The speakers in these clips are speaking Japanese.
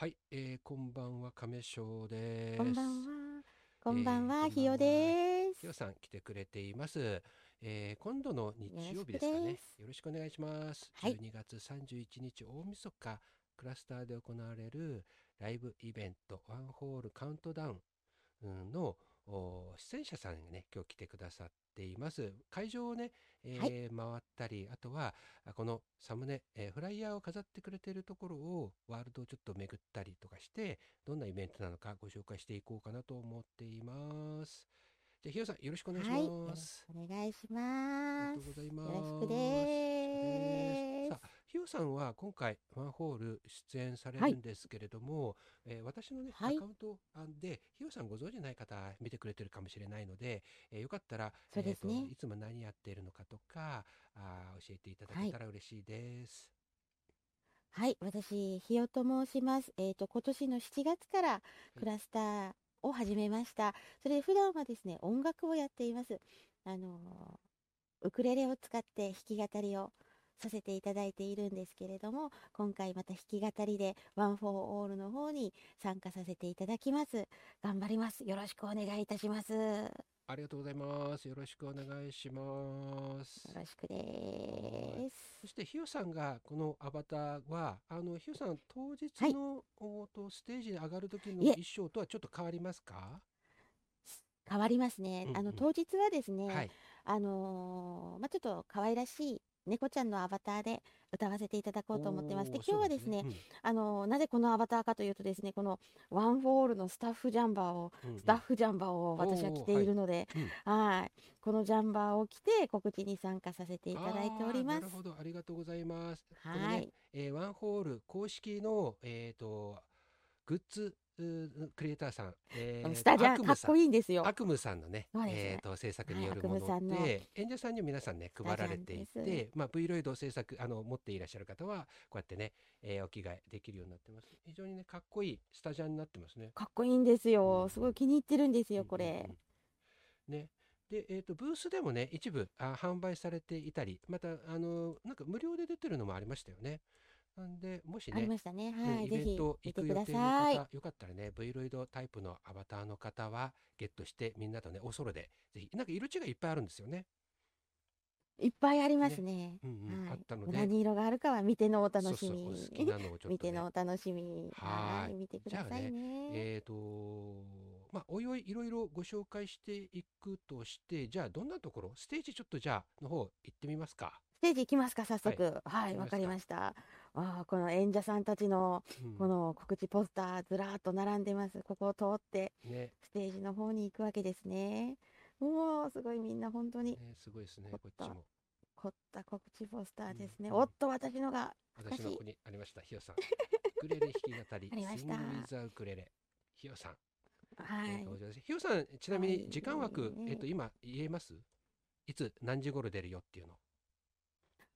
はい、えー、こんばんは、亀翔です。こんばんは。こんばんは、ひよです。ひよさん来てくれています。えー、今度の日曜日ですかね。よろしくお願いします。はい、12月31日大晦日クラスターで行われるライブイベントワンホールカウントダウンの出演者さんがね今日来てくださっています。会場をね、えーはい、回ったりあとはこのサムネ、えー、フライヤーを飾ってくれているところをワールドをちょっと巡ったりとかしてどんなイベントなのかご紹介していこうかなと思っています。じゃあひよさんよろしくお願いします、はい、お願いします。ありがとうございます。よろしくですひよさんは今回ワンホール出演されるんですけれども、はい、えー、私のね、はい、アカウントでひよさんご存知ない方見てくれてるかもしれないので、えー、よかったら、そうですね、えーと、いつも何やっているのかとかあ教えていただけたら嬉しいです。はい、はい、私ひよと申します。えっ、ー、と今年の7月からクラスターを始めました。それで普段はですね音楽をやっています。あのウクレレを使って弾き語りをさせていただいているんですけれども今回また弾き語りで One For All の方に参加させていただきます。頑張ります。よろしくお願いいたします。ありがとうございます。よろしくお願いします。よろしくです。そしてひよさんがこのアバターはあのひよさん当日の、はい、おとステージに上がる時の衣装とはちょっと変わりますか？変わりますね、うんうん、あの当日はですね、はい、あのー、まあ、ちょっと可愛らしい猫ちゃんのアバターで歌わせていただこうと思ってます。で今日はですね、ねうん、あのなぜこのアバターかというとですねこの One For All のスタッフジャンバーを、うんうん、スタッフジャンバーを私は着ているので、はい、はい。このジャンバーを着て告知に参加させていただいております。なるほど。ありがとうございます。はい、ね、えー、 One For All 公式のえっ、ー、とグッズクリエイターさん、えー、スタジャンかっこいいんですよ。悪夢さんのね、ねえっ、ー、と制作によるもので、はい、演者さんに皆さんね配られていて、まあ V ロイド制作あの持っていらっしゃる方はこうやってね、えー、お着替えできるようになってます。非常にねかっこいいスタジャンになってますね。かっこいいんですよ。すごい気に入ってるんですよこれ。うんうんうん、ね。で、えーと、ブースでもね一部あ販売されていたりまたあのなんか無料で出てるのもありましたよね。なんで、もしね、ありましたね。はい、イベント行く予定の方、よかったらね、V ロイドタイプのアバターの方はゲットして、みんなとね、おそろで、ぜひ、なんか色違いいっぱいあるんですよね。いっぱいありますね。うんうんはい、あったので。何色があるかは見てのお楽しみ。そうそう好きなのをちょっと、ね、見てのお楽しみ。はい。見てくださいね。ねえっ、ー、とまあ、おいおいいろいろご紹介していくとして、じゃあどんなところ、ステージちょっとじゃあの方行ってみますか。ステージ行きますか、早速。はい、わ、はい、かりました。あこの演者さんたちのこの告知ポスターずらっと並んでます、ここを通ってステージの方に行くわけですね。もうすごいみんな本当に、ね、すごいですねこっちも。凝った告知ポスターですね、うん、おっと私のが私のここにありましたひよさん。ウクレレ弾き語り ありました。ウィザウクレレひよさん。はい、えー、ひよさんちなみに時間枠、はい、えっ、ー、と今言えます？いつ何時頃出るよっていうの。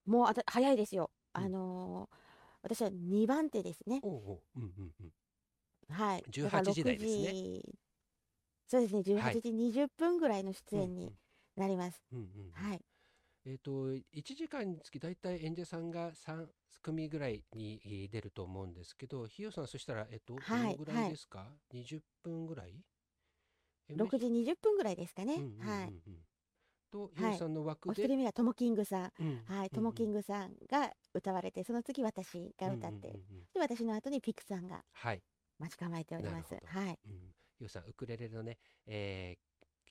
もうあた早いですよ、うん、あのー私は2番手ですね。おうおううんうんうん。はい。18時台ですね。そうですね、18時20分ぐらいの出演になります。うんうんうん、はい。えっ、ー、と、1時間につき大体演者さんが3組ぐらいに出ると思うんですけど、ひよさん、そしたら、えっ、と、どのぐらいですか、はい、?20 分ぐらい ?6 時20分ぐらいですかね。うんうんうんうん、はい。と、ゆうさんの枠で、お一人目はともキングさん、うん、はい、ともキングさんが歌われて、その次私が歌って、で私の後にピクさんが待ち構えております。はい。うん、ゆうさんウクレレのね、え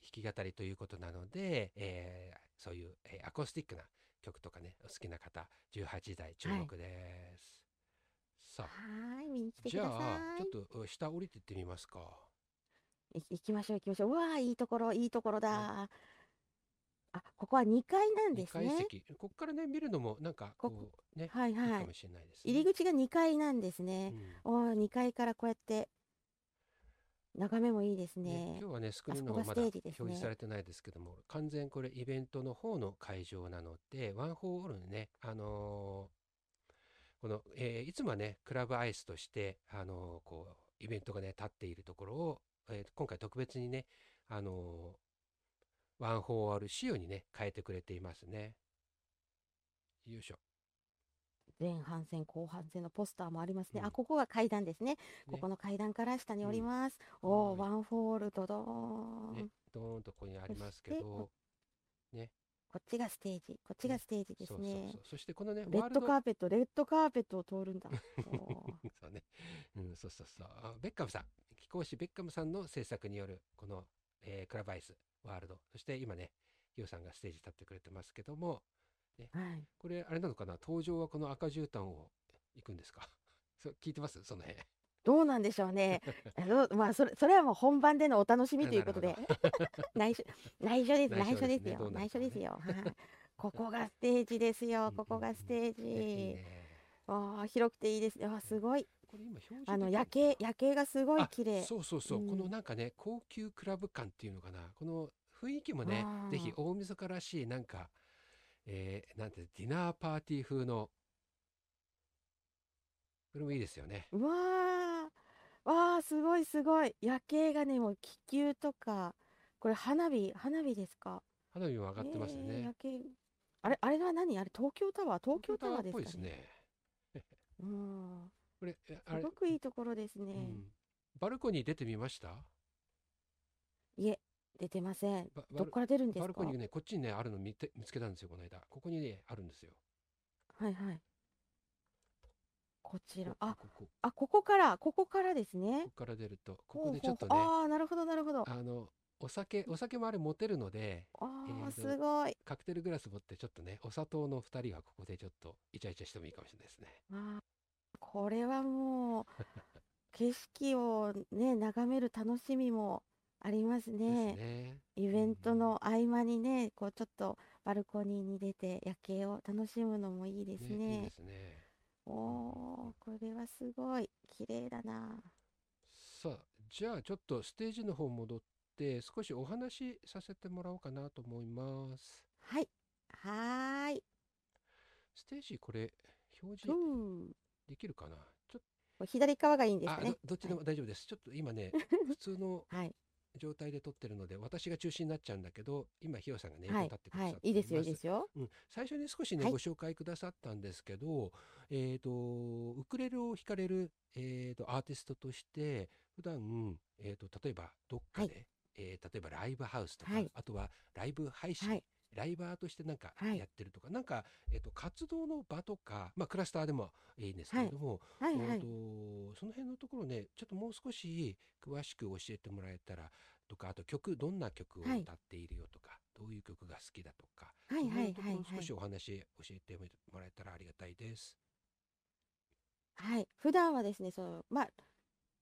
ー、弾き語りということなので、えー、そういう、えー、アコースティックな曲とかね、お好きな方、18時台注目です。はい、さあ、はい見に来てください。じゃあ、ちょっと下降りていってみますか。行きましょう行きましょう。うわあいいところいいところだ。あ、ここは2階なんですね。席。ここからね、見るのもなんかこうね、はいはい。いいかもしれないですね。入り口が2階なんですね。うん、お2階からこうやって眺めもいいですね。ね今日はね、スクリーンの方まだ表示されてないですけども、完全これイベントの方の会場なので、ワンホールね、あのー、この、えー、いつもはね、クラブアイスとして、あのー、こう、イベントがね、立っているところを、えー、今回特別にね、あのワンホール仕様にね、変えてくれていますね。よいしょ。前半戦後半戦のポスターもありますね、うん。あここが階段ですね。ここの階段から下に降ります、おおはいワンフォールドドーン、ね、ドーンとここにありますけど、こっちがステージ。こっちがステージですそうねそうそう。そしてこのね、レッドカーペットレッドカーペットを通るんだ。そうね。うん、そうそうそう。あベッカムさん、貴公子ベッカムさんの制作による、この、えークラブアイスワールド。そして今ね、ヒヨさんがステージ立ってくれてますけども、はいこれ、あれなのかな？登場はこの赤絨毯を行くんですか？そう聞いてます？その辺。どうなんでしょうね。あのまあそれそれはもう本番でのお楽しみということで 内緒内緒です内緒ですよね内緒ですよ。はいここがステージですよ。ここがステージ。ねああ広くていいですね。あすごい。これ今表示あの夜景夜景がすごいあ綺麗。そうそうそう、うん。このなんかね高級クラブ感っていうのかな。この雰囲気もねぜひ大晦日らしいなんか、えーなんてディナーパーティー風の。これもいいですよね。うわあわあすごいすごい。夜景がねもう気球とか。これ花火花火ですか？花火も上がってますえーね、夜景。あれあれは何？あれ東京タワー？東京タワーでっぽいですすかね。ね うんこれえあれ、すごくいいところですね。うん、バルコニー出てみました？いえ、出てません。バどっから出るんですか？バルコニーねこっちにねあるの見て見つけたんですよこの間ここにねあるんですよはいはい。こちら。こあ、こここあ、ここから、ここからですねこ。こから出るとここでちょっとねほうほうああ、なるほど、なるほど。ああのお酒お酒もあれ持てるのであー、えーとすごい。カクテルグラス持ってちょっとねお砂糖の2人はここでちょっとイチャイチャしてもいいかもしれないですねあーこれはもう、景色をね、眺める楽しみもありますね。ねイベントの合間にね、こうちょっとバルコニーに出て夜景を楽しむのもいいですねいいねで。すねおお、これはすごい綺麗だな。さあじゃあちょっとステージの方戻って少しお話しさせてもらおうかなと思いますはい。はーい。ステージこれ表う示ん。できるかな？ちょっこれ左側がいいんですね。ど。どっちでも大丈夫です、ちょっと今ね 普通のはい。状態で撮ってるので私が中心になっちゃうんだけど今ひよさんがね、立ってくだはい。さってい。いですよ、いいまですよ。うん、最初に少しね、はい。ご紹介くださったんですけど、えー、とウクレレを弾かれる、えー、とアーティストとして普段、えー、と例えばどっかで、えー例えばライブハウスとか、はい。あとはライブ配信、はいライバーとしてなんかはいやってるとか、なんか、えー、と活動の場とか、まあ、クラスターでもいいんですけれども、はいはい。えーとその辺のところねちょっともう少し詳しく教えてもらえたらとかあと曲どんな曲をはい歌っているよとか、どういう曲が好きだとかはいはいはい少し。お話教えてもらえたらありがたいです。はい。普段はですね、その、まあ、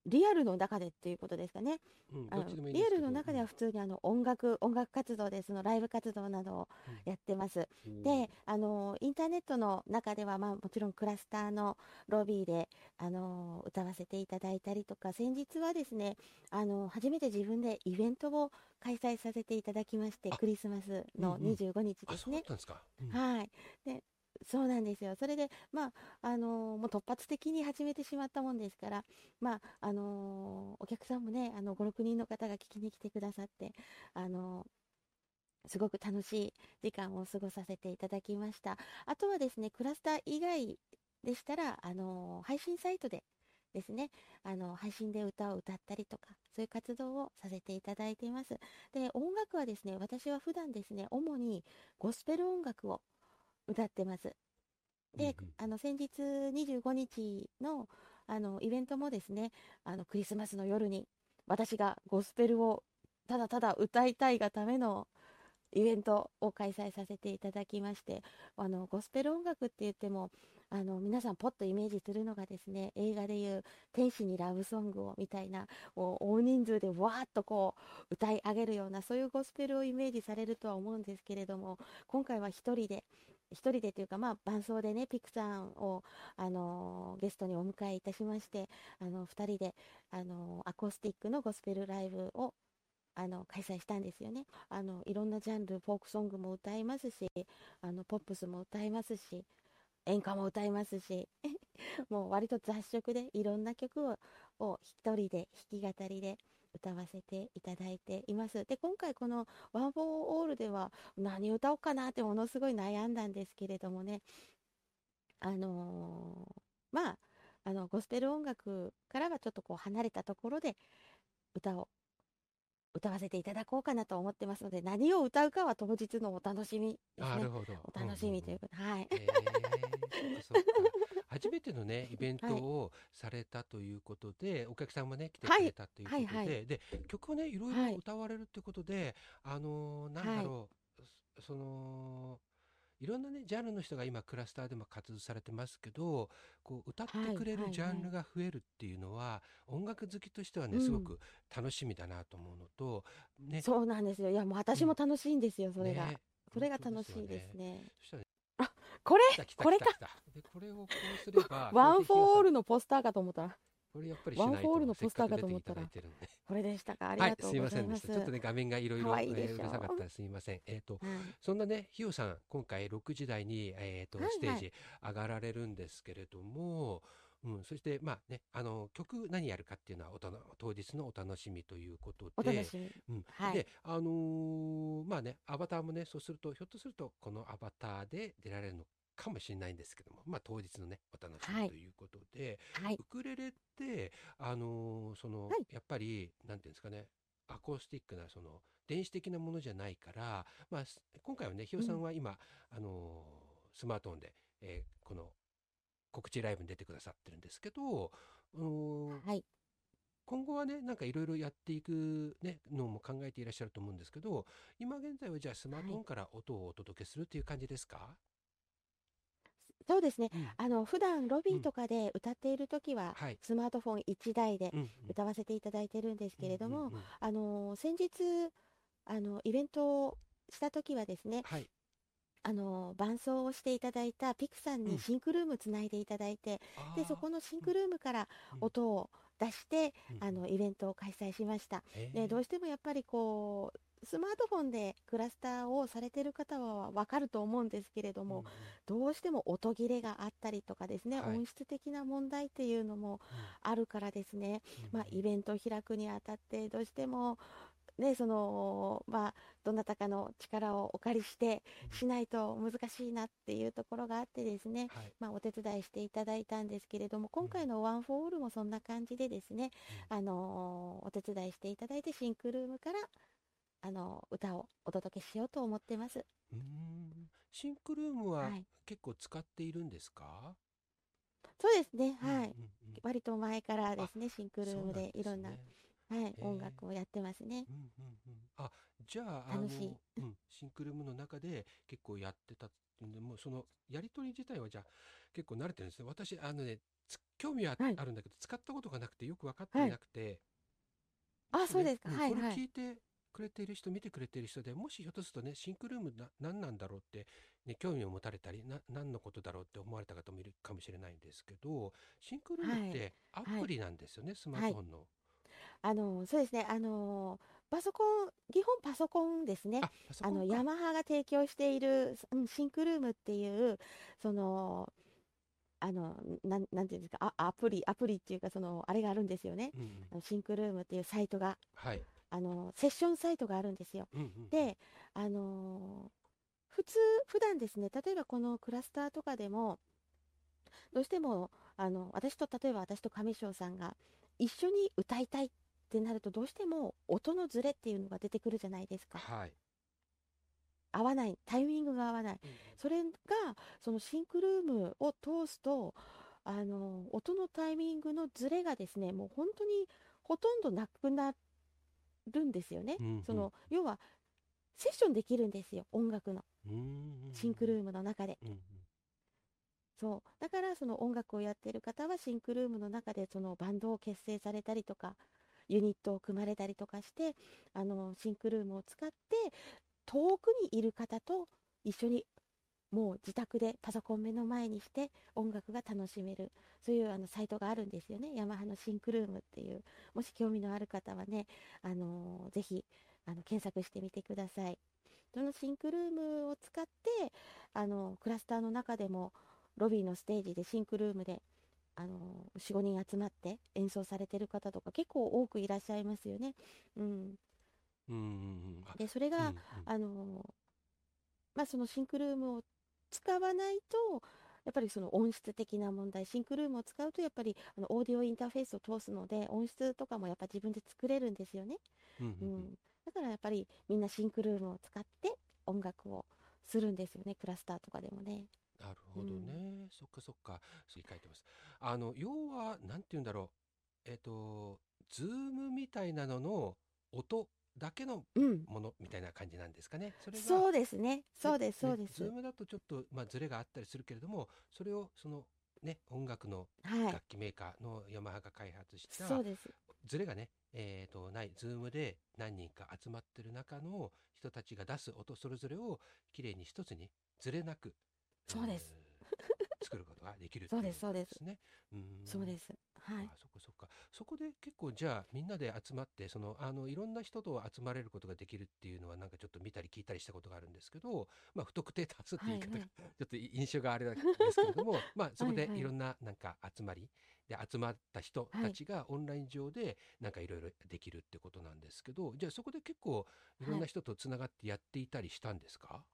リアルの中でっていうことですかね。うん、あのリアルの中では普通にあの音楽、音楽活動でそのライブ活動などをやってます。うんで、あのインターネットの中では、まあ、もちろんクラスターのロビーで、あの歌わせていただいたりとか先日はですね、あの初めて自分でイベントを開催させていただきましてあクリスマスのうんうん25日あですね。そうだったんですか。うんはいでそうなんですよ。それで、まあ、あのもう突発的に始めてしまったもんですから、まあ、あのお客さんもね、あの、5、6人の方が聞きに来てくださって、あのすごく楽しい時間を過ごさせていただきました。あとはですね、クラスター以外でしたら、あの配信サイトでですね、あの配信で歌を歌ったりとか、そういう活動をさせていただいています。で、音楽はですね、私は普段ですね、主にゴスペル音楽を歌ってます。で、あの先日25日のあのイベントもですね、あのクリスマスの夜に私がゴスペルをただただ歌いたいがためのイベントを開催させていただきまして、あのゴスペル音楽って言っても、あの皆さんポッとイメージするのがですね、映画でいう天使にラブソングをみたいな、大人数でわーっとこう歌い上げるようなそういうゴスペルをイメージされるとは思うんですけれども、今回は一人で一人でというか、まあ、伴奏でね、ピクさんを、あのゲストにお迎えいたしまして、あの二人で、あのアコースティックのゴスペルライブをあの開催したんですよねあの。いろんなジャンル、フォークソングも歌いますし、あのポップスも歌いますし、演歌も歌いますし、もう割と雑食でいろんな曲をを一人で弾き語りで歌わせていただいています。で、今回この One For All では何歌おうかなってものすごい悩んだんですけれどもねあのーまあ、あの、ゴスペル音楽からはちょっとこう離れたところで歌を歌わせていただこうかなと思ってますので、何を歌うかは当日のお楽しみですね。なるほど。お楽しみということで、はい。えー初めてのね、イベントはい。をされたということで、お客さんもね、来てくれたということで、はいはい。で、曲をね、いろいはい。ろ歌われるってことで、あのーなんだろう、そその、いろんなね、ジャンルの人が今、クラスターでも活動されてますけど、こう、歌ってくれるはいはい。ジャンルが増えるっていうのは、音楽好きとしてはね、うん。すごく楽しみだなと思うのと、ね、そうなんですよ。いや、もう私も楽しいんですよ、それが。ね。それが楽しいですね、これこれかで、これをこうすれば、ワンフォールルのポスターかと思ったら、これやっぱりワンフォールのポスターかと思ったらこれでしたか。ありはい、がとすいまうございます。せんでした。ちょっとね、画面がいろいろうるさかったらすみません。えっと、はいそんなね、ひよさん、今回6時台に、えっとはいはいステージ上がられるんですけれども、うん、そして、まあね、あの、曲何やるかっていうのはおたの、当日のお楽しみということで、お楽しみ。うん、はい。で、あのーまあね、アバターもね、そうすると、ひょっとすると、このアバターで出られるのかもしれないんですけども、まあ当日のね、お楽しはい。みということで、はい。ウ。クレレって、あのーその、はい。やっぱり、なんていうんですかね、アコースティックな、その、電子的なものじゃないから、まあ、す今回はね、ひよさん。は今、あのースマートフォンで、えーこの、告知ライブに出てくださってるんですけど、あのーはい。今後はね、なんかいろいろやっていくね、のも考えていらっしゃると思うんですけど、今現在はじゃあスマートフォンから音をお届けするっていう感じですか、そうですね。うんあの、普段ロビーとかで歌っているときは、はい。スマートフォン1台でうんうん歌わせていただいてるんですけれども、うんうんうんあの、先日、あの、イベントをしたときはですね、はい。あの、伴奏をしていただいたピクさんうん。にシンクルームつないでいただいて、で、そこの、のシンクルームからうん。音を出して、うん。あの、イベントを開催しました。で、どうしてもやっぱりこう、スマートフォンでクラスターをされてる方はわかると思うんですけれども、うんうん。どうしても音切れがあったりとかですね、はい。音質的な問題っていうのもあるからですね、うん。まあ、イベントを開くにあたってどうしても、ね、その、まあ、どなたかの力をお借りしてうん。しないと難しいなっていうところがあってですね、はい。まあ、お手伝いしていただいたんですけれども、今回のワンフォーオールもそんな感じでですね、あのーお手伝いしていただいて、シンクルームから、あの歌をお届けしようと思ってます。うーん。シンクルームははい。結構使っているんですか、そうですね、はい。うんうんうん。割と前からですね、シンクルームでいろんな、ねはい、ー音楽をやってますね。うんうんうん、あじゃああの楽しい。うん、シンクルームの中で結構やってたんでもうそのやり取り自体はじゃあ結構慣れてるんですね。私あのねつ興味ははい。あるんだけど、使ったことがなくてよく分かっていなくて、あ、そうですか。んはい、これはい。聞いてくれている人見てくれている人でもしひょっとするとねシンクルームな何なんだろうって、ね、興味を持たれたりな何のことだろうって思われた方もいるかもしれないんですけどシンクルームってアはい。プリなんですよね、スマートフォンの。あの、そうですね。あの、パソコン、基本パソコンですね。ああの、ヤマハが提供している、うん、シンクルームっていう、その、あの、なん、なんていうんですか、あ、アプリ、アプリっていうか、その、あれがあるんですよね。うんシンクルームっていうサイトが、はい、あの、セッションサイトがあるんですよ。うんうん、で、あのー普通、普段ですね、例えばこのクラスターとかでも、どうしても、あの、私と、例えば私と上翔さんが一緒に歌いたいってなると、どうしても音のズレっていうのが出てくるじゃないですか。はい、合わない、タイミングが合わない。うんうんそれが、そのシンクルームを通すと、あの、音のタイミングのズレがですね、もう本当にほとんどなくなるんですよね。うんうんその、要は、セッションできるんですよ、音楽の。うーんシンクルームの中で。うんうんそう。だから、その音楽をやってる方は、シンクルームの中で、そのバンドを結成されたりとか、ユニットを組まれたりとかして、あの、シンクルームを使って、遠くにいる方と一緒に、もう自宅でパソコン目の前にして音楽が楽しめる。そういうあのサイトがあるんですよね。ヤマハのシンクルームっていう。もし興味のある方はね、あのぜひ、あの、検索してみてください。そのシンクルームを使って、あの、クラスターの中でも、ロビーのステージでシンクルームで、あの、4、5人集まって演奏されてる方とか結構多くいらっしゃいますよね。うん。うんうんうんあで、それが、うんうんあの、まあ、そのシンクルームを使わないと、やっぱりその音質的な問題、シンクルームを使うとやっぱりあのオーディオインターフェースを通すので、音質とかもやっぱ自分で作れるんですよね。うんうんうんうん、だからやっぱりみんなシンクルームを使って音楽をするんですよね、クラスターとかでもね。なるほどね。そっかそっか。そう書いてます。あの、要は、なんて言うんだろう。えっと、ズームみたいなのの音だけのうん、ものみたいな感じなんですかね。それが、そうですね、そうです、そうねです。ズームだとちょっと、まあ、ズレがあったりするけれども、それを、その、ね、音楽のはい、楽器メーカーのヤマハが開発した、そうです。ズレがね、えー、とない、ズームで何人か集まってる中の人たちが出す音それぞれをきれいに一つにずれなく、そうですえー作ることができるっていそうですそうですね。うんそうです。はい。あそこそっか。そこで結構じゃあみんなで集まって、そのあのいろんな人と集まれることができるっていうのはなんかちょっと見たり聞いたりしたことがあるんですけど、まあ不特定多数って言い方がはいちょっと印象があれなんですけれども、まあそこではいはいいろんななんか集まりで集まった人たちがオンライン上でなんかいろいろできるってことなんですけど、じゃあそこで結構いろんな人とつながってやっていたりしたんですか？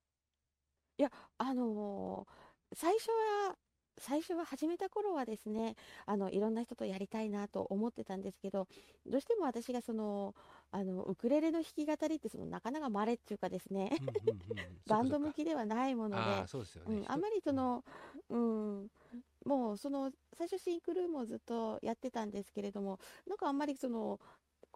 あのー最初は、最初は始めた頃はですね、あの、いろんな人とやりたいなと思ってたんですけど、どうしても私がその、あの、ウクレレの弾き語りってそのなかなか稀っていうかですね、うんうんうんうん バンド向きではないもので、あんまりその、うん、もうその最初シンクルームをずっとやってたんですけれども、なんかあんまりその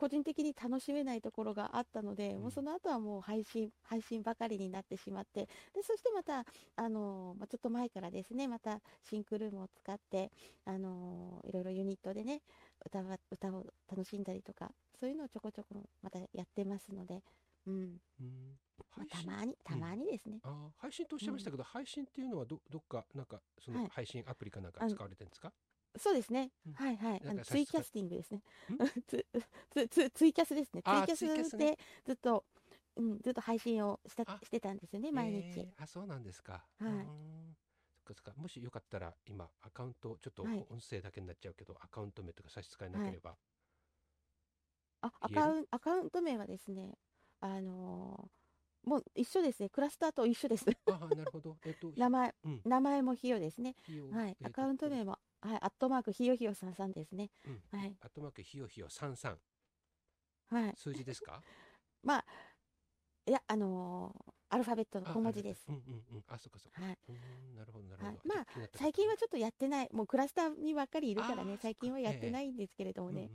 個人的に楽しめないところがあったので、うん。もうその後はもう配信、配信ばかりになってしまって、で、そしてまた、あの、まあちょっと前からですね、またシンクルームを使って、あの、いろいろユニットでね、歌は、歌を楽しんだりとか、そういうのをちょこちょこまたやってますので、うん、うん。まあたまに、たまにですね。あー配信とおっしゃいましたけど、配信っていうのはどどっかなんかそのはい。配信アプリかなんか使われてるんですか？そうですね。うんはいはい。あのツイキャスティングですねん？ツツツツイキャスですね。ツあーイキャツイキャスでずっと、うん、ずっと配信をしたあしてたんですよね、毎日。えーあそうなんですか。はいうーんそっかそっか。もしよかったら今アカウントちょっとはい音声だけになっちゃうけど、アカウント名とか差し支えなければ。あ、ア言える？カウンアカウント名はですね、あのーもう一緒ですね。クラスターと一緒です。ああなるほど。えっと名前、うん名前もひよですね。はい。えっとアカウント名も、はい。アットマークひよひよさんさんですね。うんはい。アットマークひよひよ三三はい。数字ですか？まあ、いや、あのーアルファベットのあ小文字ですあ。うんうんうん。あそっかそっか。はい。なるほどなるほど。はいまあ最近はちょっとやってない、もうクラスターにばっかりいるからね、最近はやってないんですけれどもね、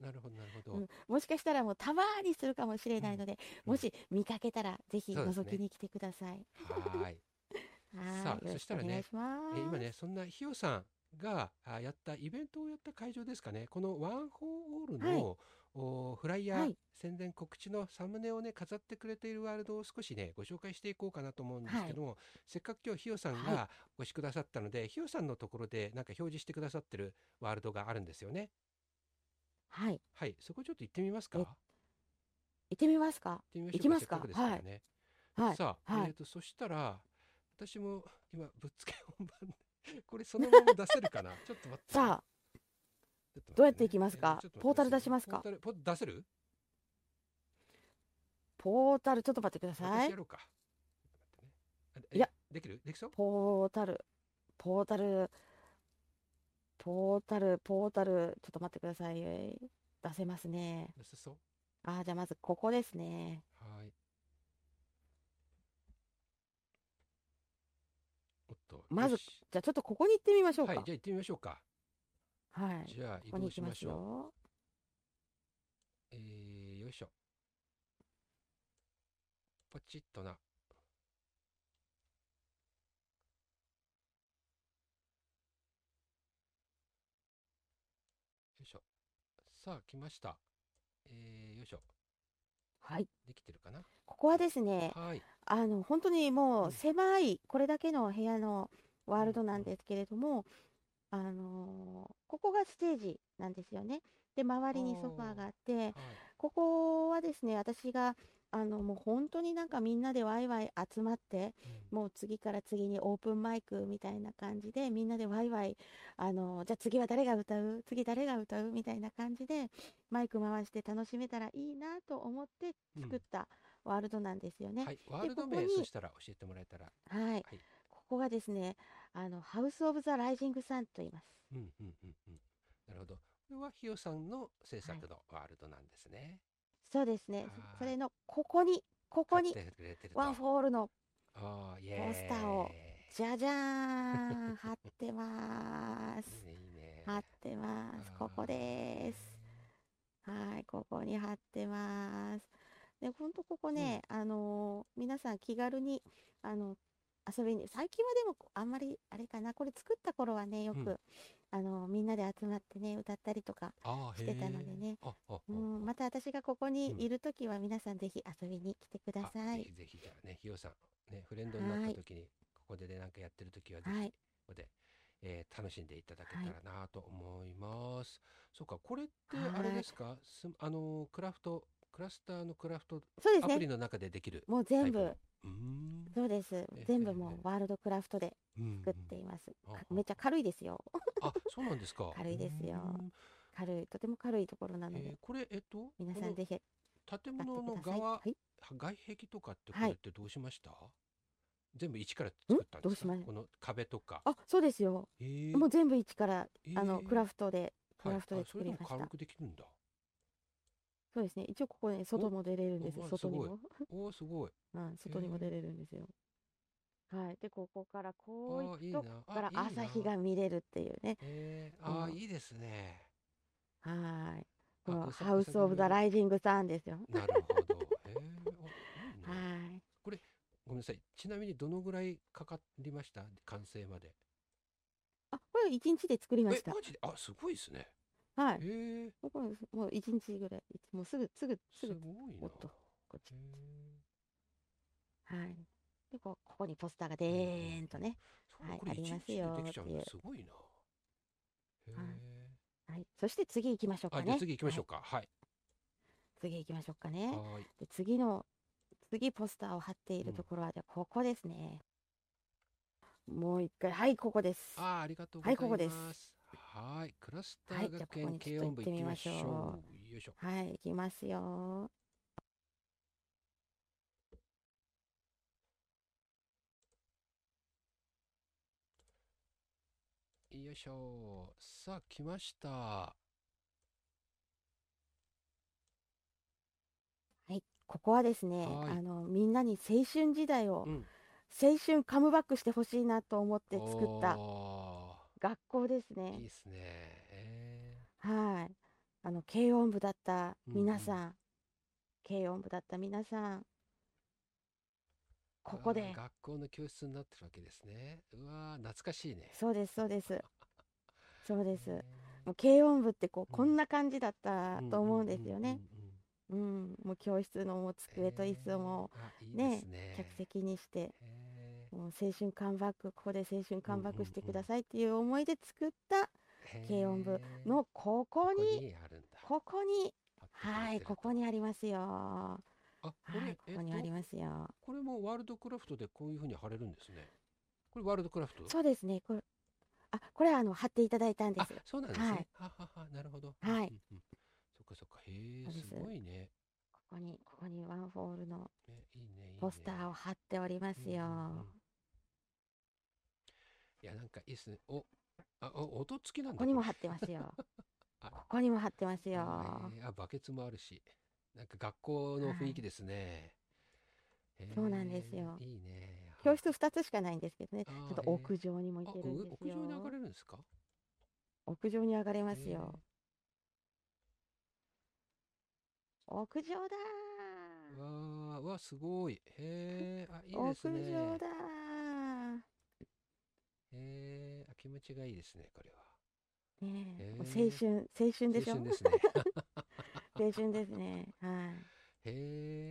なるほどなるほど。うんもしかしたらもうたまにするかもしれないので、うんもし見かけたらぜひ覗きに来てください。はーい。さ あはい、よろしくおそしたらね願いします。えー今ね、そんなひよさんがあやったイベントをやった会場ですかね、この One For All の、おフライヤー、はい。宣伝告知のサムネをね、飾ってくれているワールドを少しね、ご紹介していこうかなと思うんですけども、せっかく今日ひよさんはがお越しくださったので、ひよさんのところでなんか表示してくださってるワールドがあるんですよね。はい、はい、そこちょっと行ってみますか。え行っ行ってみますか？てみましょう行きますか？せっかくですからね。はい、さあ、はい。えーと、そしたら、私も今、ぶっつけ本番で、これそのまま出せるかな？ちょっと待って。さあ、ね。どうやっていきますか？ポータル出しますか？ポータル出せる？ポータルちょっと待ってください。いや。できる？できそう？ポータル、ポータル、ポータル、ポータル、ちょっと待ってください。出せますね。あー、じゃあまずここですね。はい。おっと。まずじゃあちょっとここに行ってみましょうか。はい、じゃあ行ってみましょうか。はい。じゃあ移動しましょう。よ。えー、よいしょ。ポチッとな。よいしょ。さあ、来ました。えー、よいしょ。はい。できてるかな？ここはですね、はい。あの、本当にもううん。狭い、これだけの部屋のワールドなんですけれども、あのーここがステージなんですよね。で、周りにソファーがあって、はい。ここはですね、私が、あの、もう本当になんかみんなでワイワイ集まって、うん。もう次から次にオープンマイクみたいな感じでみんなでワイワイあのじゃあ次は誰が歌う？次誰が歌う？みたいな感じでマイク回して楽しめたらいいなと思って作ったワールドなんですよね。はい。ワールド名、ここにそしたら教えてもらえたら。はい、はい。ここがですねあの、 House of the Rising Sun と言います。うんうんうんうん。なるほど。これはひよさんの制はい。作のワールドなんですね。そうですね。そ。れの、ここに、ここに、ワンと。フォールのポスターを、エじゃじゃーん、貼ってます。ね、いいね。貼ってます。ここです。へはい、ここに貼ってます。で、ほんとここえ。うん。ね、あのー皆さん気軽に、あの、遊びに、最近はでもあんまり、あれかな、これ作った頃はね、ようん。く、あのみんなで集まってね、歌ったりとかしてたのでえ。ね、うん、あ。また私がここうん。にいるときは皆さんぜひ遊びに来てくだあ、さい。ぜひぜひ、じゃあね、ひよさん、ね、フレンドになっはい、た時に、ここでね、なんかやってる時は、ぜひ、はい、ここで、えー楽しんでいただけはい、たらなと思います。そうか、これってあれはい。ですか、す、あの、クラフト、クラスターのクラフトそうですね。アプリの中でできるもう全部。そうです。え全部もええうワールドクラフトでうん作っています。うん。あ、かめっちゃ軽いですよ。あ、あ、そうなんですか。う 軽いですよ。軽い、とても軽いところなので、えーこれ、えっと、皆さんぜひ建使って物の。側、はい。外壁とかってこはい。れってどうしました？全部一からん作ったんですどうしまかこの壁とか。あ、そうですよ。えー、もう全部一から、えあの、クー、ラフトで、クラフトで作りました。も軽くできるんだ。そうですね。一応ここね、外お、も出れるんですよ。外にも。おー、すごい。う ん、へ外にも出え。れるんですよ。はい。で、ここからこう行ああ、くと、いいな。あ、ここから。朝日が見れるっていうね。えー、ああ、いいですね。はい。こあ、のハウス・オブ・ザ・。ライジング・サンですよ。なるほど。へは ね。い。これ、ごめんなさい。ちなみにどのぐらいかかりました？完成まで。あ、これ一日で作りまえ、した。あ、すごいですね。はい。へえ、もう一日ぐらい。もうすぐ、すぐ、すすぐ、ごいな。おっと、こっち。へえ。はい。で、こう、ここにポスターがでーんとね、はい、これあります一日でできちゃうんだ。よっていう。すごいな。へはい。え。はい。そして次行きましょうあ、かね。じゃあ次行きまはい。しょうか。はい。次行きましょうかね。はーい。で、次の、次ポスターを貼っていうるとん。ころは、じゃあここですね。もう一回。はい、ここです。あー、ありがとうはい、ございここです。ます。はーい。クラスター学ここ園軽音部行ってみましょょう。よいしょ。う。はい、行きますよ。よいしょ。さあ、来ました。はい。ここはですね、はーい。あの、みんなに青春時代を、うん。青春カムバックしてほしいなと思って作ったお学校ですー、いね。いですね。えはい。あの、軽音部だった。皆さん、軽音部だった皆さん、ここで、学校の教室になってるわけですね。うわー、懐かしいね。そうです、そうです。そうです。えもう軽音部ってこう、ー、うん。こんな感じだったうんと思うんでうんうんうんすよね。うん。うん、もう教室のもう机と椅子もー、あ、いいでね、すね。客席にして、へ青春カムバック、ここで青春カムバックして。くださいっていう思いで作った軽音部のここに。ここに、はい、ここと。にありますよ。あ、こはい、れ、ここにありえっと、ますよ。これもワールドクラフトでこういうふうに貼れるんですね。これワールドクラフト？そうですね。これ、あ、これはあの、貼っていただいたんであ、す。そうなんですはい、ね。ははは、なるほど。うんはい、うんうん。そっかそっか。へえ、すす。ごいね。ここに、ここにワンフォールのポスターをね。貼っておりますよ。ん。いや、なんかいいっすね。お、あ、お、音付きなんだ、ここにも。貼ってますよ。あ、ここにも貼ってますえよ。ー、あ、バケツもあるし。なんか学校のはい。雰囲気ですね。へそうなんですえ、よ。いいね。教室は2つしかないんですけどね。ちょっ。と屋上にも行あ、けるんうです屋上に上がよ。れるんですか？屋上に上がれまへすよ。え。屋上だわあ、わ、すごい。へえ、あ、いいー。です屋上ね。だえ、あ、気持ちがいいですね、これは。ねえ、もう青春、青春でしょ？青春ですね。青春ですね。はい。へ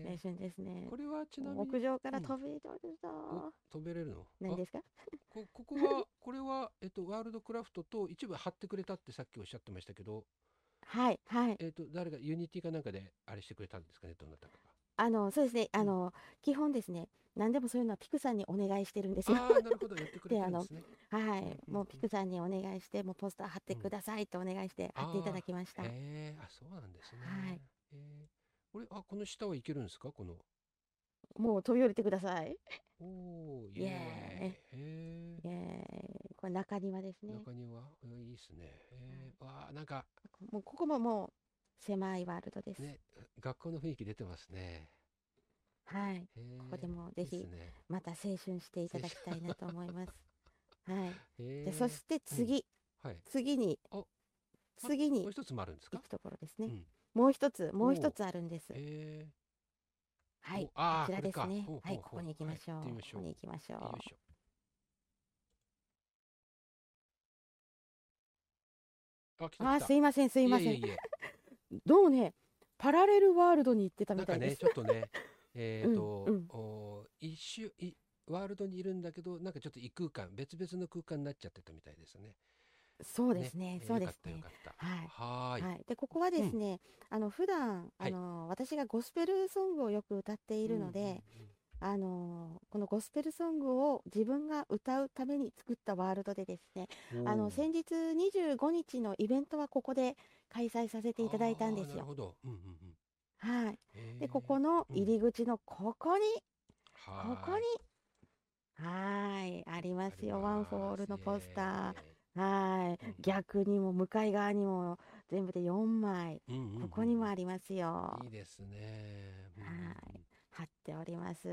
え、青春ですね。これはちなみに、屋上からうん、飛び降りるお、ぞ飛べれるの？ー。何あ、ですか？こ、ここは、これは、えっと、ワールドクラフトと一部貼ってくれたってさっきおっしゃってましたけど、はい、はい。えっと、誰が Unity かなんかであれしてくれたんですかね、どなたかが。あの、そうですね。うん。あの、基本ですね。何でもそういうのはピクさんにお願いしてるんですよ。ああ、なるほど、やってくれるんですね。はい。うんうんもうピクさんにお願いして、もうポスター貼ってうん。うん。くださいとお願いして貼っていただきました。へえ、あ、そうなんですはい。ね。えー、これ、あ、この下はいけるんですかこの。もう飛び降りてください。おお、イイエーイえ。イエーイこれ中庭ですね。中庭、うんいいですね。へえ。わあ、なんかもうここももう狭いワールドです。ね、学校の雰囲気出てますね。はい。ここでもぜひ。また青春していただきたいなと思います。はい。でそして次、はい。次にお次にもう一つもあるんですか？行くところですね。うん。もう一つもう一つあるんです。はい。こちらですねはい。ここに行きましょう。はいここに行きましょう。あ。すいません、すいません。いえいえいえどうね、パラレルワールドに行ってたなんかね、みたいです。ちょっとね、えっと、うんうんお一周い、ワールドにいるんだけど、なんかちょっと異空間、別々の空間になっちゃってたみたいですね。そうですね。えーそうですねよ。かったよかった。はい。はーい。はい、でここはですね、あの普段はいあの私がゴスペルソングをよく歌っているので、あのこのゴスペルソングを自分が歌うために作ったワールドでですね、うんうんうん、あの先日25日のイベントはここで開催させていただいたんですよ。あーなるほど。うんうんうん。はい。でここの入り口のここに、はここにはいありますよワンフォールのポスター。はいうん逆にも向かい側にも全部で4枚ー。うんうんうんここにもありますよ。いいですね。うんうんうんはい貼っております。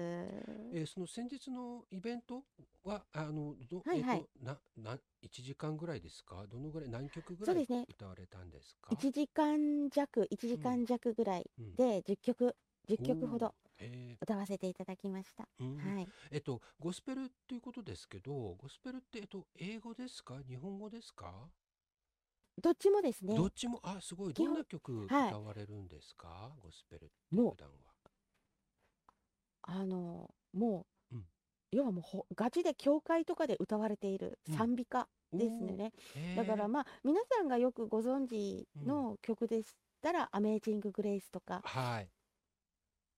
えーその先日のイベントはあのど、はいはい。えっ、となな一時間ぐらいですか？どのぐらい何曲ぐらい歌われたんですか？1時間弱、1時間弱ぐらいうん。で10曲、10曲ほどえ歌わせていただきました。ーうん。はい。えっとゴスペルっていうことですけどゴスペルってえっと英語ですか？日本語ですか、どっちもですね。どっ、ちも？あすごい。どんな曲歌はい。われるんですか、ゴスペルって普段はあの、もう、うん。要はもうほガチで教会とかで歌われているうん。賛美歌ですね。だからまあ、皆さんがよくご存知の曲でしたら、アメージング・グレイスとか、はい。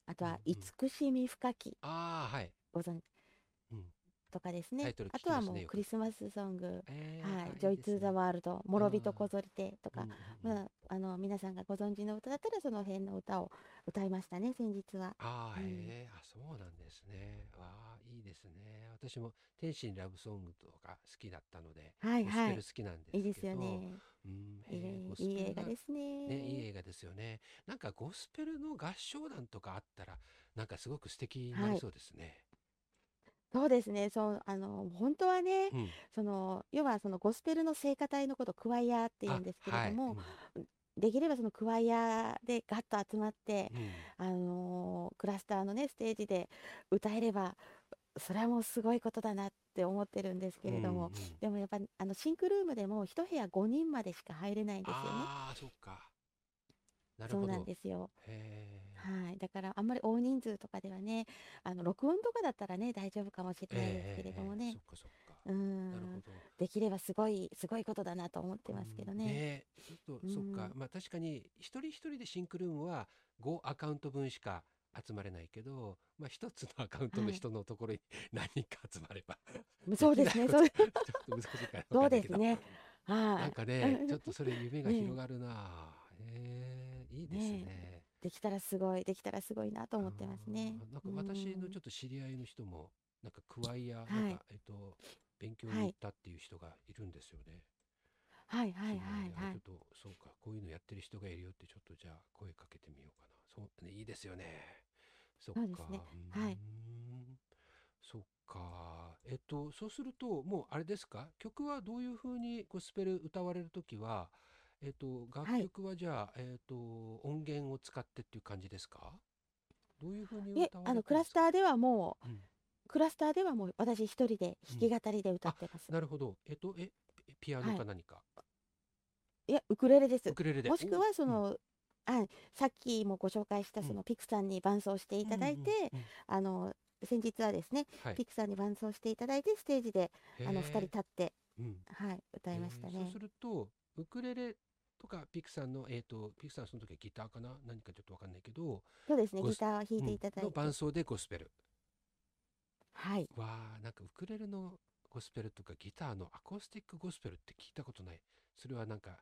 あとは慈しみ深き、はい、ご存知うんとかですタねあとはもうクリスマスソング、えーはい、あ Joy to the World、諸人こぞりてとか、うんまあ、あの皆さんがご存知の歌だったらその辺の歌を歌いましたね先日は。ああ、うんへえ、あ、そうなんですね。ああ、いいですね。私も天心ラブソングとか好きだったので、はいはいゴスペル好きなんです。いいですよね。うん、えゴスいい映画ですね。ね、いい映画ですよね。なんかゴスペルの合唱団とかあったら、なんかすごく素敵になりそうですね。そうですね。そうあの本当はね、うん、その要はそのゴスペルの聖歌隊のことをクワイアって言うんですけれども、できればそのクワイアでガッと集まって、うんうんあのクラスターのねステージで歌えればそれはもうすごいことだなって思ってるんですけれども、うんうんでもやっぱあのシンクルームでも一部屋5人までしか入れないんですよね。ああ、そっか。なるほど。そうなんですよ。へえ。はい、だからあんまり大人数とかではね、あの録音とかだったらね大丈夫かもしれないですけれどもねそっ、かそっか。うなるほん、ど。できればすごいすごいことだなと思ってますけどね。うんねちょっと、そっかう。んまあ確かに、一人一人でシンクルームは5アカウント分しか集まれないけど、まあ一つのアカウントの人のところに 何人か集まれば。そうですね、そうきないことちょっと難しいからそう。ですね。はい。なんかね、うんちょっとそれ夢が 広がるな。へえ、いいですねね。できたらすごい、できたらすごいなと思ってますね。なんか私のちょっと、と知り合いの人も、なんかクワイア、はいなんか、えっと、勉強にはい行ったっていう人がいるんですよね。はいはいはいはい。あちょっと、そうか、こういうのやってる人がいるよって、ちょっとじゃあ声かけてみようかな。そう、ね、いいですよね。そっか。そうねはいそっか。えっと、そうすると、もうあれですか？曲はどういうふうにゴスペル歌われるときは、えっと、楽はい。曲はじゃあ、えっと、音源を使ってっていう感じですか？どういうふうに歌われあのクラスターではもう、うん。クラスターではもう私一人で弾き語りで歌ってます。なるほど。えっと、え、ピピアノはい。か何か？いや、ウクレレです。ウ。クレレで。もしくはそおうん。の、あさっきもご紹介したそのピクさんに伴奏していただいて、うんうんうんあの先日はですね、はい。ピクさんに伴奏していただいてステージであの2人立って、うん。はい、歌いましたね。えーそうす。るとウクレレとかピクさんのえっ、とピクさんその時はギターかな？何かちょっとわかんないけど、そうですね、ギターを弾いていただいのて、伴奏でゴスペル。はい、わあなんかウクレレのゴスペルとかギターのアコースティックゴスペルって聞いたことない。それはなんか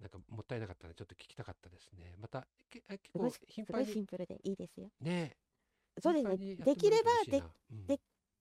なんかもったいなかったのでちょっと聞きたかったですね。またけあ結構頻繁にシンプルでいいですよ。ねそうですね。できればもらえたら嬉しいな。うん。で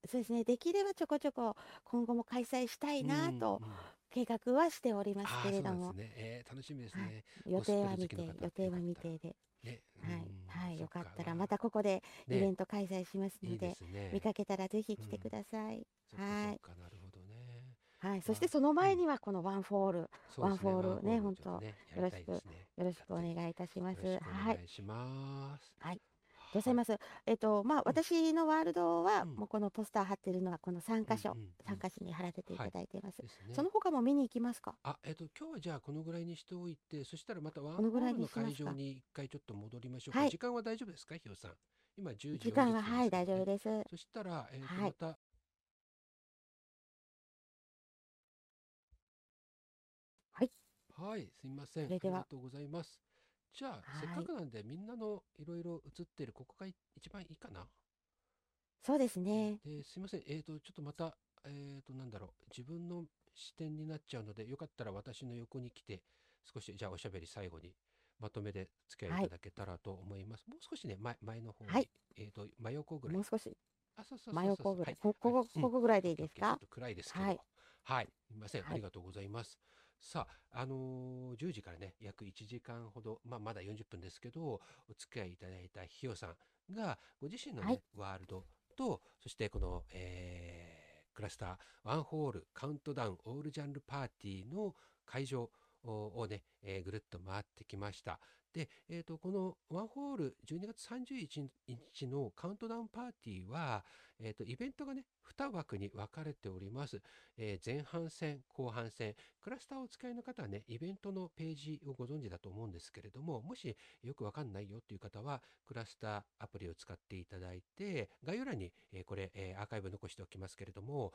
そうですね。できればちょこちょこ今後も開催したいなとうんうん計画はしておりますけれどもね。えー楽しみですね。予定は未定予定は未定で、ね。はい、うんはい、よかったらそまたここでイベねント開催しますいいので、ですね。見かけたらぜひ来てください。そっかはいなるほどね。はい、そしてその前にはこのワンフォール、ねワンフォールね本当やりたいですねよろしくお願いいたします。よろしくおはい願。いします。はいどうさいます。えっと、まあ、私のワールドは、うんもうこのポスター貼ってるのは、この3箇所うんうんうん、3箇所に貼らせていただいています。その他も見に行きますか？あ、えっと、今日はじゃあこのぐらいにしておいて、そしたらまたワンホールの会場に一回ちょっと戻りましょうか。はい時間は大丈夫ですか、ひよさん？今10時40分時間は、はい、大丈夫す。です。そしたら、えっと、はいまた、はい。はい、すみません。ありがとうございます。じゃあ、せっはいかくなんで、みんなのいろいろ映ってる、ここが一番いいかな？そうですね。ですいません。えっと、ちょっとまた、えっと、なんだろう。自分の視点になっちゃうので、よかったら私の横に来て、少し、じゃあおしゃべり最後に、まとめで付き合いいただけたらと思います。もう少しね、前、前の方に、はいえっと、真横ぐらいもう。少し、あ、そうそうそうそう真横ぐらい。はここ、はいここぐらいでいいですか？オッケーちょっと暗いですけど。はいはい。すみません。はいありがとうございます。さあ、あのー10時からね、約1時間ほど、まあ、まだ40分ですけど、お付き合いいただいたひよさんが、ご自身のね、はいワールドと、そしてこの、えークラスターワンホールカウントダウンオールジャンルパーティーの会場をね、えーぐるっと回ってきました。で、えー、とこのワンホール12月31日のカウントダウンパーティーは、えー、とイベントがね2枠に分かれております、えー前半戦後半戦クラスターをお使いの方はねイベントのページをご存知だと思うんですけれどももしよくわかんないよっていう方はクラスターアプリを使っていただいて概要欄に、えーこれ、えーアーカイブ残しておきますけれども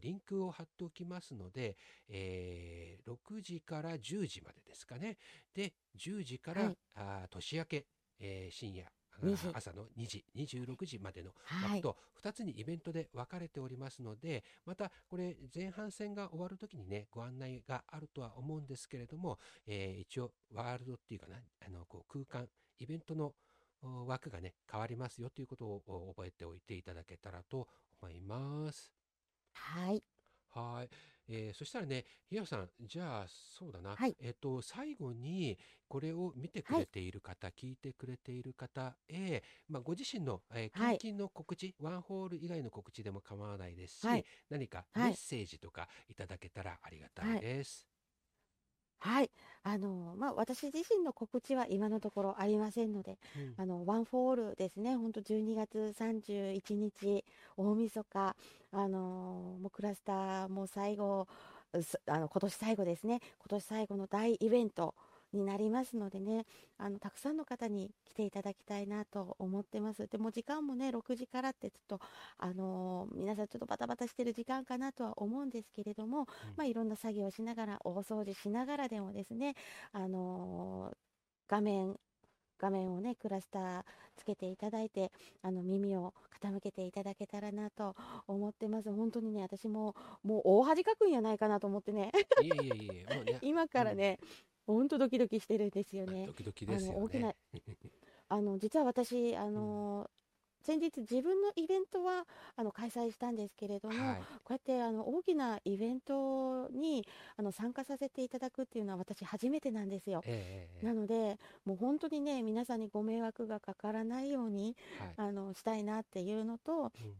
リンクを貼っておきますので、え6時から10時までですかね。で10時から、はいあー年明け、えー深夜あ2時朝の2時26時までのはい。枠と2つにイベントで分かれておりますのでまたこれ前半戦が終わる時にねご案内があるとは思うんですけれども、えー一応ワールドっていうかなあのこう空間イベントのお枠がね変わりますよということをお覚えておいていただけたらと思います。はい。はい、えーそしたらね、ひやさん、じゃあ、そうだな、はい。えっと、最後に、これを見てくはい。れている方、聞いてくれている方へ、まあ、ご自身の、えーはい。近々の告知、ワンホール以外の告知でも構わないですし、はい。何かはいメッセージとかいただけたらありがたはいい。です。はい。あの、まあ、私自身の告知は今のところありませんので、うん。あの、 One for All ですね、本当12月31日、大晦日、あの、もうクラスターも最後、すあの、今年最後ですね、今年最後の大イベントになりますのでね、あの、たくさんの方に来ていただきたいなと思ってます。でも時間もね、6時からってちょっと、あの、皆さんちょっとバタバタしてる時間かなとは思うんですけれども、まあ、いろんな作業をしながら、大掃除しながらでもですね、あの画面、画面をね、クラスターつけていただいて、あの、耳を傾けていただけたらなと思ってます。本当にね、私も、もう大恥かくんやないかなと思ってね、いえいえいえ、もうね、今からね、本当ドキドキしてるんですよねド。キドキですよね。あの大きなあの、実は私、あの先日自分のイベントはあの開催したんですけれども、はい。こうやってあの大きなイベントにあの参加させていただくっていうのは私初めてなんですよ。ええええなので、もう本当にね、皆さんにご迷惑がかからないようにはい。あのしたいなっていうのと、うん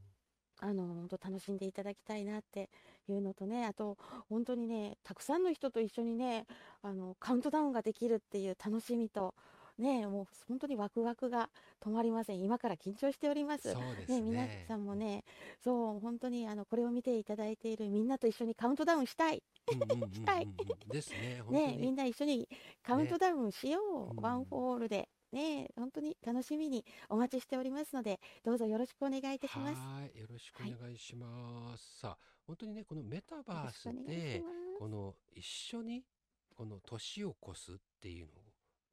あの本当楽しんでいただきたいなっていうのとね、あと本当にね、たくさんの人と一緒にね、あのカウントダウンができるっていう楽しみと、ね、もう本当にワクワクが止まりません。今から緊張しております。そうですね、皆さんもね、そう、本当にあのこれを見ていただいているみんなと一緒にカウントダウンしたい。したいですね、ね、にみんな一緒にカウントダウンしよう。うん One for All で。ね、本当に楽しみにお待ちしておりますので、どうぞよろしくお願いいたします。はい、よろしくお願いします。さあ、本当にね、このメタバースで。この一緒にこの年を越すっていうのを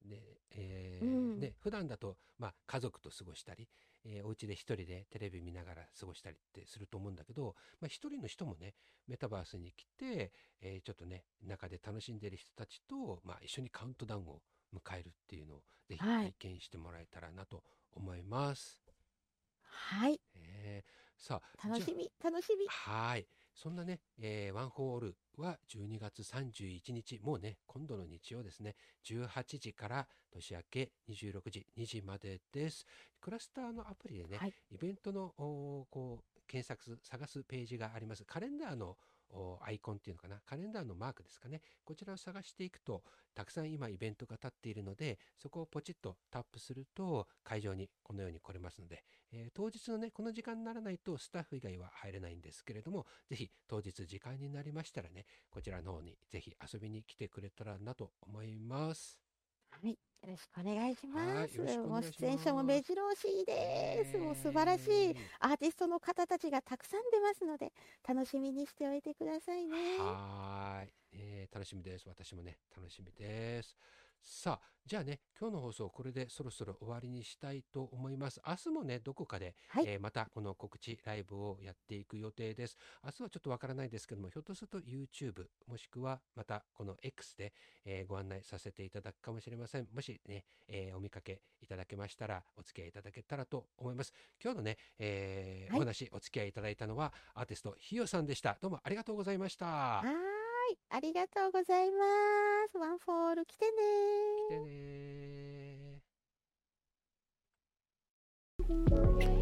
ね、えーうんね普段だと、まあ、家族と過ごしたり、えーお家で一人でテレビ見ながら過ごしたりってすると思うんだけど、まあ、一人の人もねメタバースに来て、えーちょっとね中で楽しんでる人たちと、まあ、一緒にカウントダウンを迎えるっていうのをぜひはい体験してもらえたらなと思います。はい。えーさあ、楽しみ、楽しみ。あはい。そんなね、えーワンホールは12月31日、もうね、今度の日曜ですね、18時から年明け26時、2時までです。クラスターのアプリでね、はい。イベントのこう検索す、探すページがあります。カレンダーのおアイコンっていうのかな、カレンダーのマークですかね。こちらを探していくと、たくさん今イベントが立っているので、そこをポチッとタップすると、会場にこのように来れますので、えー当日のね、この時間にならないとスタッフ以外は入れないんですけれども、ぜひ当日時間になりましたらね、こちらの方にぜひ遊びに来てくれたらなと思います。はい。よろしくお願いします。はいよろしくおもう願いします出演者も目白押しです。もう素晴らしいえーアーティストの方たちがたくさん出ますので、楽しみにしておいてくださいね。はーい、えー楽しみです。私もね、楽しみです。さあ、じゃあね、今日の放送、これでそろそろ終わりにしたいと思います。明日もね、どこかで、はいえーまたこの告知ライブをやっていく予定です。明日はちょっとわからないですけども、ひょっとすると YouTube、もしくはまたこの X で、えーご案内させていただくかもしれません。もしね、えーお見かけいただけましたら、お付き合いいただけたらと思います。今日のね、えーはいお話、お付き合いいただいたのは、アーティスト、ひよさんでした。どうもありがとうございました。はーい。ありがとうございます。 One for All 来てね来てねー。